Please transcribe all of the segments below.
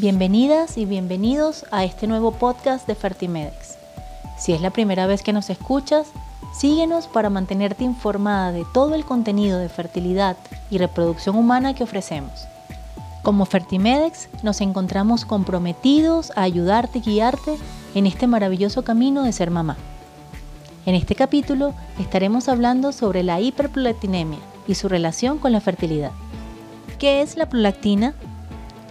Bienvenidas y bienvenidos a este nuevo podcast de Fertimedex. Si es la primera vez que nos escuchas, síguenos para mantenerte informada de todo el contenido de fertilidad y reproducción humana que ofrecemos. Como Fertimedex nos encontramos comprometidos a ayudarte y guiarte en este maravilloso camino de ser mamá. En este capítulo estaremos hablando sobre la hiperprolactinemia y su relación con la fertilidad. ¿Qué es la prolactina?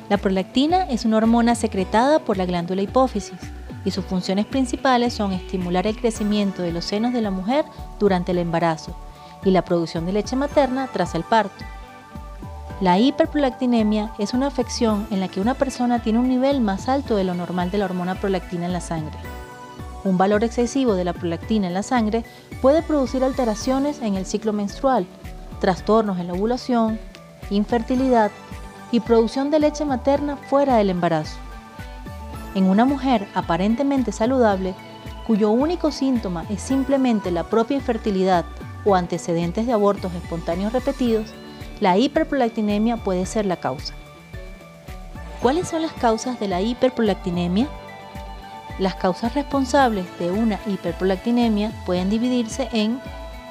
La prolactina es una hormona secretada por la glándula hipófisis y sus funciones principales son estimular el crecimiento de los senos de la mujer durante el embarazo y la producción de leche materna tras el parto. La hiperprolactinemia es una afección en la que una persona tiene un nivel más alto de lo normal de la hormona prolactina en la sangre. Un valor excesivo de la prolactina en la sangre puede producir alteraciones en el ciclo menstrual, trastornos en la ovulación, infertilidad y producción de leche materna fuera del embarazo. En una mujer aparentemente saludable, cuyo único síntoma es simplemente la propia infertilidad o antecedentes de abortos espontáneos repetidos, la hiperprolactinemia puede ser la causa. ¿Cuáles son las causas de la hiperprolactinemia? Las causas responsables de una hiperprolactinemia pueden dividirse en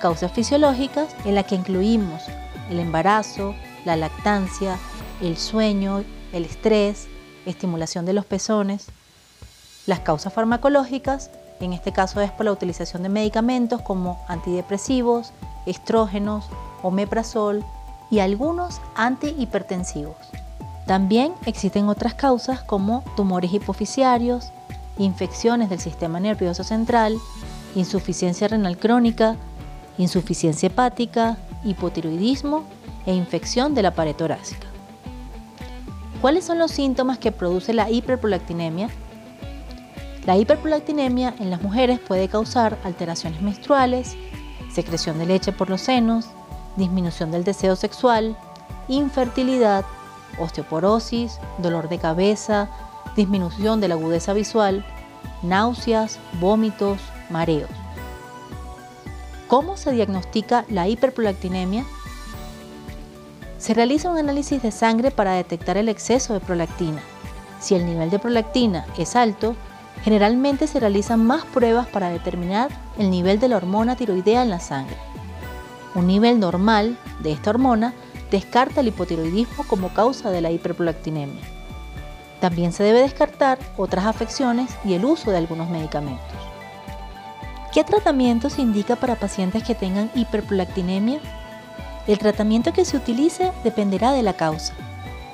causas fisiológicas, en las que incluimos el embarazo, la lactancia, el sueño, el estrés, estimulación de los pezones. Las causas farmacológicas, en este caso es por la utilización de medicamentos como antidepresivos, estrógenos, omeprazol y algunos antihipertensivos. También existen otras causas como tumores hipofisiarios, infecciones del sistema nervioso central, insuficiencia renal crónica, insuficiencia hepática, hipotiroidismo e infección de la pared torácica. ¿Cuáles son los síntomas que produce la hiperprolactinemia? La hiperprolactinemia en las mujeres puede causar alteraciones menstruales, secreción de leche por los senos, disminución del deseo sexual, infertilidad, osteoporosis, dolor de cabeza, disminución de la agudeza visual, náuseas, vómitos, mareos. ¿Cómo se diagnostica la hiperprolactinemia? Se realiza un análisis de sangre para detectar el exceso de prolactina. Si el nivel de prolactina es alto, generalmente se realizan más pruebas para determinar el nivel de la hormona tiroidea en la sangre. Un nivel normal de esta hormona descarta el hipotiroidismo como causa de la hiperprolactinemia. También se debe descartar otras afecciones y el uso de algunos medicamentos. ¿Qué tratamiento se indica para pacientes que tengan hiperprolactinemia? El tratamiento que se utilice dependerá de la causa.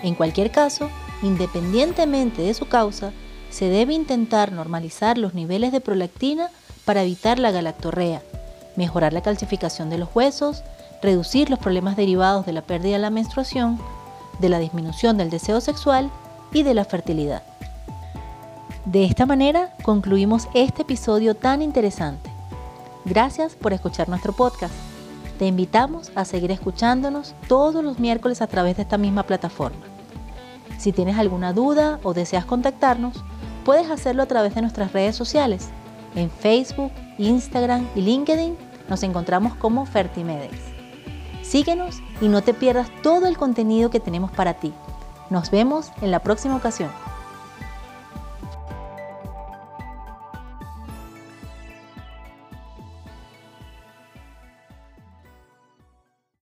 En cualquier caso, independientemente de su causa, se debe intentar normalizar los niveles de prolactina para evitar la galactorrea, mejorar la calcificación de los huesos, reducir los problemas derivados de la pérdida de la menstruación, de la disminución del deseo sexual y de la fertilidad. De esta manera concluimos este episodio tan interesante. Gracias por escuchar nuestro podcast. Te invitamos a seguir escuchándonos todos los miércoles a través de esta misma plataforma. Si tienes alguna duda o deseas contactarnos, puedes hacerlo a través de nuestras redes sociales. En Facebook, Instagram y LinkedIn nos encontramos como Fertimedex. Síguenos y no te pierdas todo el contenido que tenemos para ti. Nos vemos en la próxima ocasión.